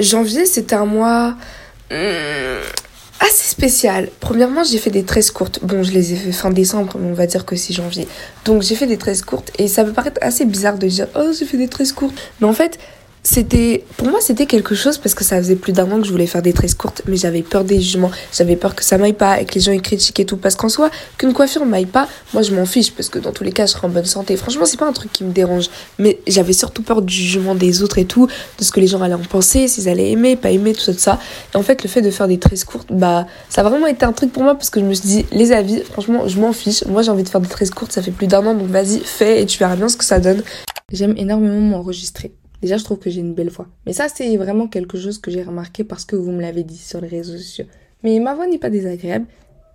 Janvier, c'était un mois hmm, assez spécial. Premièrement, j'ai fait des tresses courtes. Bon, je les ai fait fin décembre, mais on va dire que c'est janvier. Donc, j'ai fait des tresses courtes et ça peut paraître assez bizarre de dire Oh, j'ai fait des tresses courtes. Mais en fait, c'était pour moi c'était quelque chose parce que ça faisait plus d'un an que je voulais faire des tresses courtes mais j'avais peur des jugements. J'avais peur que ça m'aille pas et que les gens y critiquent et tout. Parce qu'en soi qu'une coiffure m'aille pas moi je m'en fiche parce que dans tous les cas je serai en bonne santé. Franchement c'est pas un truc qui me dérange. Mais j'avais surtout peur du jugement des autres et tout de ce que les gens allaient en penser s'ils allaient aimer pas aimer tout ça tout ça. Et en fait le fait de faire des tresses courtes bah ça a vraiment été un truc pour moi parce que je me suis dit les avis franchement je m'en fiche. Moi j'ai envie de faire des tresses courtes ça fait plus d'un an donc vas-y fais et tu verras bien ce que ça donne. J'aime énormément m'enregistrer Déjà, je trouve que j'ai une belle voix. Mais ça, c'est vraiment quelque chose que j'ai remarqué parce que vous me l'avez dit sur les réseaux sociaux. Mais ma voix n'est pas désagréable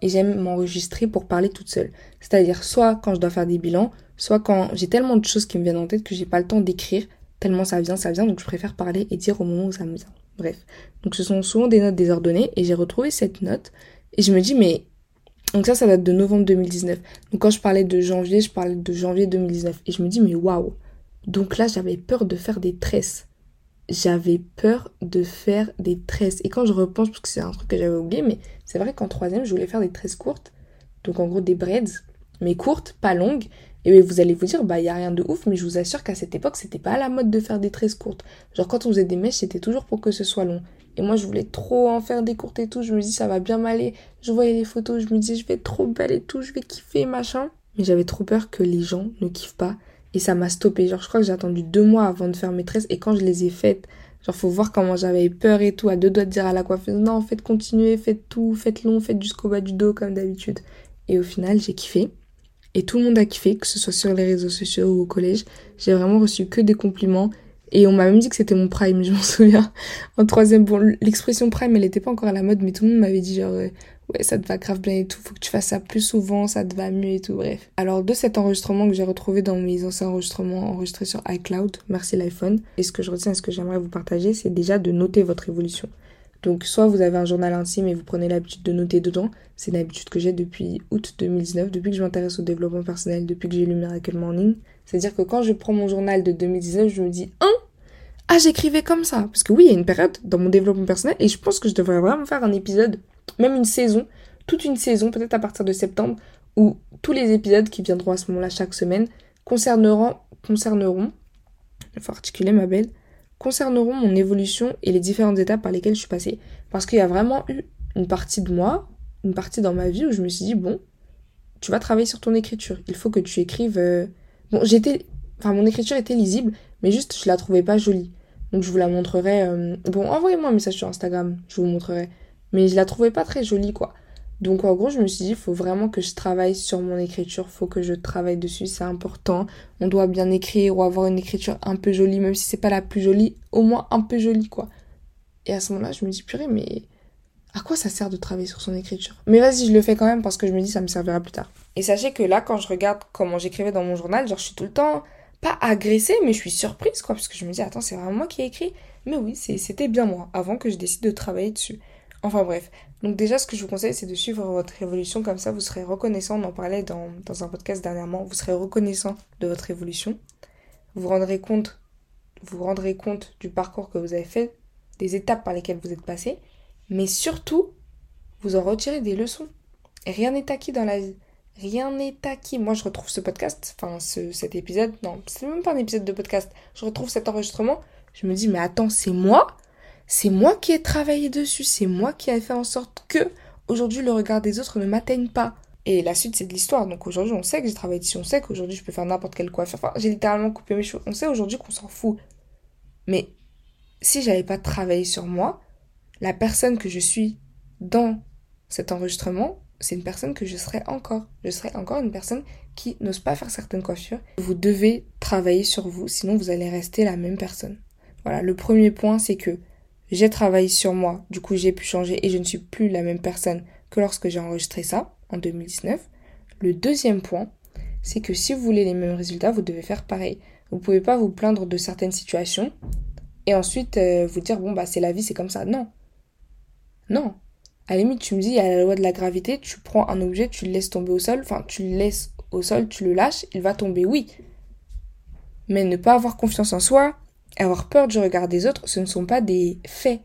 et j'aime m'enregistrer pour parler toute seule. C'est-à-dire soit quand je dois faire des bilans, soit quand j'ai tellement de choses qui me viennent en tête que j'ai pas le temps d'écrire, tellement ça vient, ça vient, donc je préfère parler et dire au moment où ça me vient. Bref. Donc ce sont souvent des notes désordonnées et j'ai retrouvé cette note et je me dis mais donc ça ça date de novembre 2019. Donc quand je parlais de janvier, je parlais de janvier 2019 et je me dis mais waouh donc là, j'avais peur de faire des tresses. J'avais peur de faire des tresses. Et quand je repense, parce que c'est un truc que j'avais oublié, mais c'est vrai qu'en troisième, je voulais faire des tresses courtes. Donc en gros, des braids, mais courtes, pas longues. Et vous allez vous dire, bah, il a rien de ouf, mais je vous assure qu'à cette époque, c'était pas à la mode de faire des tresses courtes. Genre, quand on faisait des mèches, c'était toujours pour que ce soit long. Et moi, je voulais trop en faire des courtes et tout. Je me dis, ça va bien m'aller. Je voyais les photos, je me dis, je vais être trop belle et tout, je vais kiffer, machin. Mais j'avais trop peur que les gens ne kiffent pas et ça m'a stoppé. Genre, je crois que j'ai attendu deux mois avant de faire mes tresses. Et quand je les ai faites, genre, faut voir comment j'avais peur et tout, à deux doigts de dire à la coiffeuse, non, faites continuer, faites tout, faites long, faites jusqu'au bas du dos, comme d'habitude. Et au final, j'ai kiffé. Et tout le monde a kiffé, que ce soit sur les réseaux sociaux ou au collège. J'ai vraiment reçu que des compliments. Et on m'a même dit que c'était mon prime, je m'en souviens. En troisième, bon, l'expression prime, elle était pas encore à la mode, mais tout le monde m'avait dit genre, euh, ouais, ça te va grave bien et tout, faut que tu fasses ça plus souvent, ça te va mieux et tout, bref. Alors, de cet enregistrement que j'ai retrouvé dans mes anciens enregistrements enregistrés sur iCloud, merci l'iPhone, et ce que je retiens et ce que j'aimerais vous partager, c'est déjà de noter votre évolution. Donc, soit vous avez un journal intime et vous prenez l'habitude de noter dedans, c'est une habitude que j'ai depuis août 2019, depuis que je m'intéresse au développement personnel, depuis que j'ai lu Miracle Morning. C'est-à-dire que quand je prends mon journal de 2019, je me dis, hein, ah, j'écrivais comme ça. Parce que oui, il y a une période dans mon développement personnel et je pense que je devrais vraiment faire un épisode même une saison, toute une saison, peut-être à partir de septembre, où tous les épisodes qui viendront à ce moment-là chaque semaine concerneront, concerneront, il faut articuler ma belle, concerneront mon évolution et les différentes étapes par lesquelles je suis passée. Parce qu'il y a vraiment eu une partie de moi, une partie dans ma vie où je me suis dit, bon, tu vas travailler sur ton écriture. Il faut que tu écrives. Euh, bon, j'étais. Enfin, mon écriture était lisible, mais juste, je la trouvais pas jolie. Donc, je vous la montrerai. Euh, bon, envoyez-moi un message sur Instagram, je vous montrerai. Mais je la trouvais pas très jolie, quoi. Donc en gros, je me suis dit, il faut vraiment que je travaille sur mon écriture, faut que je travaille dessus, c'est important. On doit bien écrire ou avoir une écriture un peu jolie, même si c'est pas la plus jolie, au moins un peu jolie, quoi. Et à ce moment-là, je me dis, purée, mais à quoi ça sert de travailler sur son écriture? Mais vas-y, je le fais quand même parce que je me dis, ça me servira plus tard. Et sachez que là, quand je regarde comment j'écrivais dans mon journal, genre, je suis tout le temps, pas agressée, mais je suis surprise, quoi, parce que je me dis, attends, c'est vraiment moi qui ai écrit. Mais oui, c'était bien moi, avant que je décide de travailler dessus. Enfin bref. Donc déjà, ce que je vous conseille, c'est de suivre votre évolution. Comme ça, vous serez reconnaissant. On en parlait dans, un podcast dernièrement. Vous serez reconnaissant de votre évolution. Vous rendrez compte, vous, rendrez compte du parcours que vous avez fait, des étapes par lesquelles vous êtes passé. Mais surtout, vous en retirez des leçons. rien n'est acquis dans la vie. Rien n'est acquis. Moi, je retrouve ce podcast, enfin cet épisode, non, c'est même pas un épisode de podcast. Je retrouve cet enregistrement. Je me dis, mais attends, c'est moi? C'est moi qui ai travaillé dessus, c'est moi qui ai fait en sorte que aujourd'hui le regard des autres ne m'atteigne pas. Et la suite c'est de l'histoire. Donc aujourd'hui on sait que j'ai travaillé dessus, on sait qu'aujourd'hui je peux faire n'importe quelle coiffure. Enfin, j'ai littéralement coupé mes cheveux. On sait aujourd'hui qu'on s'en fout. Mais si j'avais pas travaillé sur moi, la personne que je suis dans cet enregistrement, c'est une personne que je serais encore. Je serais encore une personne qui n'ose pas faire certaines coiffures. Vous devez travailler sur vous, sinon vous allez rester la même personne. Voilà, le premier point, c'est que j'ai travaillé sur moi, du coup j'ai pu changer et je ne suis plus la même personne que lorsque j'ai enregistré ça en 2019. Le deuxième point, c'est que si vous voulez les mêmes résultats, vous devez faire pareil. Vous ne pouvez pas vous plaindre de certaines situations et ensuite euh, vous dire bon bah c'est la vie, c'est comme ça. Non. Non. À la limite, tu me dis, a la loi de la gravité, tu prends un objet, tu le laisses tomber au sol, enfin tu le laisses au sol, tu le lâches, il va tomber, oui. Mais ne pas avoir confiance en soi, avoir peur du regard des autres, ce ne sont pas des faits.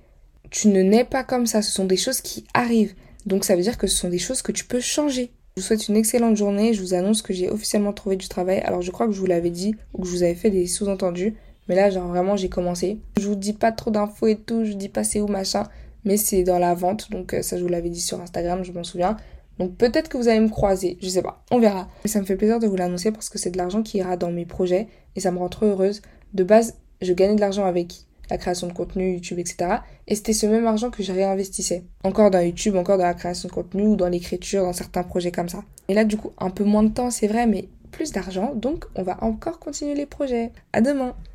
Tu ne nais pas comme ça, ce sont des choses qui arrivent. Donc ça veut dire que ce sont des choses que tu peux changer. Je vous souhaite une excellente journée. Je vous annonce que j'ai officiellement trouvé du travail. Alors je crois que je vous l'avais dit ou que je vous avais fait des sous-entendus. Mais là, genre vraiment, j'ai commencé. Je vous dis pas trop d'infos et tout. Je vous dis pas c'est où machin. Mais c'est dans la vente. Donc euh, ça, je vous l'avais dit sur Instagram, je m'en souviens. Donc peut-être que vous allez me croiser. Je sais pas. On verra. Mais ça me fait plaisir de vous l'annoncer parce que c'est de l'argent qui ira dans mes projets. Et ça me rend trop heureuse. De base, je gagnais de l'argent avec la création de contenu, YouTube, etc. Et c'était ce même argent que je réinvestissais. Encore dans YouTube, encore dans la création de contenu ou dans l'écriture, dans certains projets comme ça. Et là, du coup, un peu moins de temps, c'est vrai, mais plus d'argent. Donc, on va encore continuer les projets. À demain!